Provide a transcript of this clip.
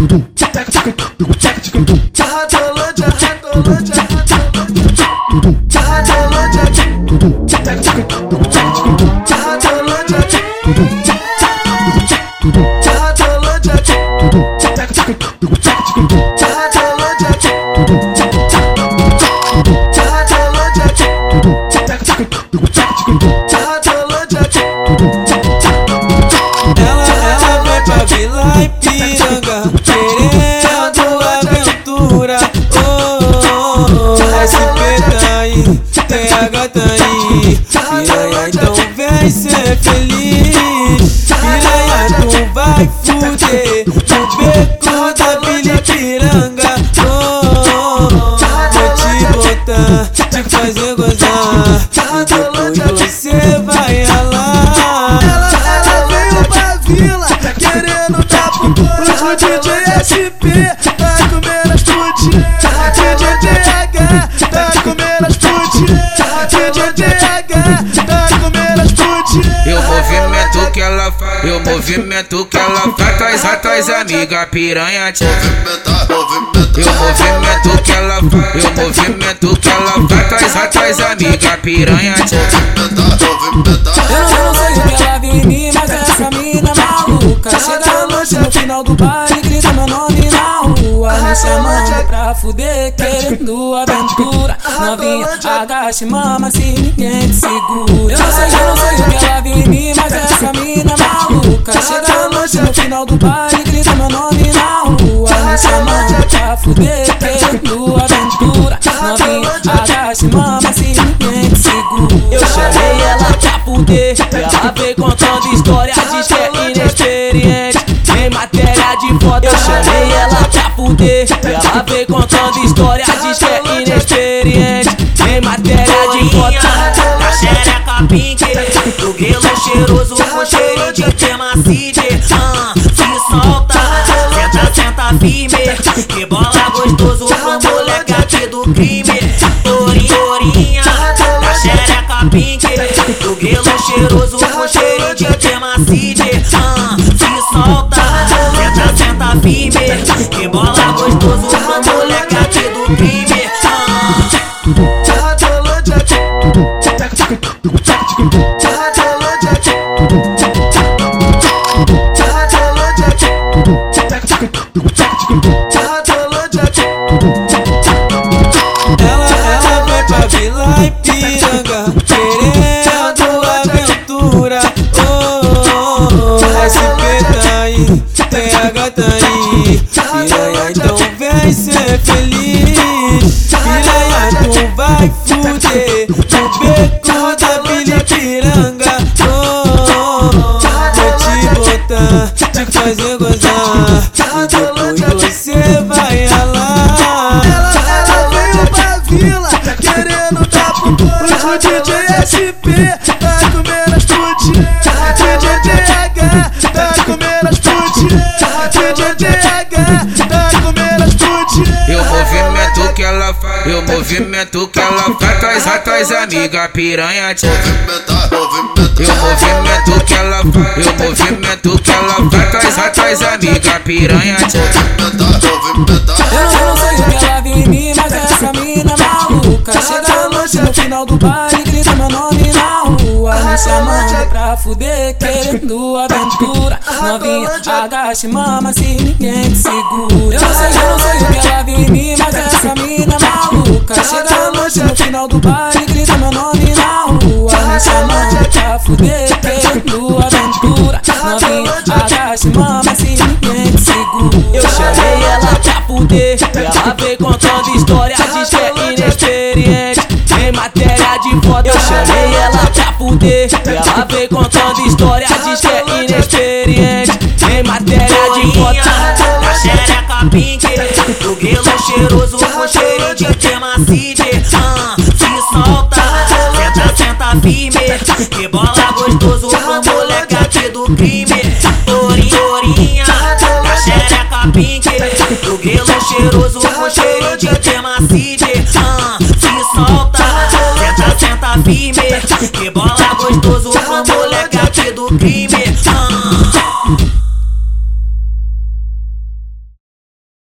Ela, aí, TH tá aí então vem ser feliz. Piranha, tu vai fuder. No beco da Vila Ipiranga Oh, oh, vou te botar, te fazer gozar. Depois você vai ralar. Ela veio pra vila querendo dar pro. O DJ SP que ela faz, eu movimento que ela faz, traz atrás amiga piranha tchau. Eu movimento que ela faz, eu movimento que ela faz, traz atrás amiga piranha tchau. Fuder, querendo aventura. Novinha, agache, mama, se ninguém te segura. Eu não sei, eu não sei o que ela viu em mim, mas essa mina maluca. Chega à noite no final do baile, grita meu nome na rua. Me chamando pra fuder, querendo aventura. Novinha, agache, mama, se ninguém te segura. Eu chamei ela pra fuder Ela veio contando história Diz é inexperiente. Em matéria de foda Eu chamei ela pra fuder Ela veio contando história Diz que é inexperiente Em matéria de foda Da xereca pink Do grelo cheiroso Com cheirinho de temacide ah, Se solta Senta, senta firme Que bola gostoso Pro moleque aqui do crime Torinha, torinha Da xereca pink Do grelo cheiroso Com cheirinho de temacide ah, Se solta Senta, senta firme Que bola gostoso Pro moleque aqui do crime ah, Ela, ela tu vai faz, eu movimento que ela faz, traz atrás amiga piranha tchau. Eu movimento que ela faz, eu movimento que ela faz, traz atrás amiga piranha tchau. Eu não, sei o que ela mim, mas essa mina maluca Chega à noite no final do baile, chamando pra fuder, querendo aventura. Novinha, agache, mama, se ninguém te segura. Eu sei, eu não sei o que ela viu em mim, mas essa mina maluca. Chega à noite no final do baile, grita meu nome na rua. Me chamando pra fuder, querendo aventura. Novinha, agache, mama, se ninguém te segura. Eu chamei ela pra fuder. Ela veio contando história Diz que é inexperiente. Em matéria de foda Eu chamei ela fuder Ela veio contando história Diz que é inexperiente Em matéria de foda Da xereca pink Do grelo cheiroso Com cheirinho de temacide ah, Se solta Senta, senta firme. Que bola gostoso Pro moleque aqui do crime. Torinha Da xereca pink. Do grelo cheiroso Com cheirinho de ah, solta Firme Que bola gostoso Pro moleque aqui do crime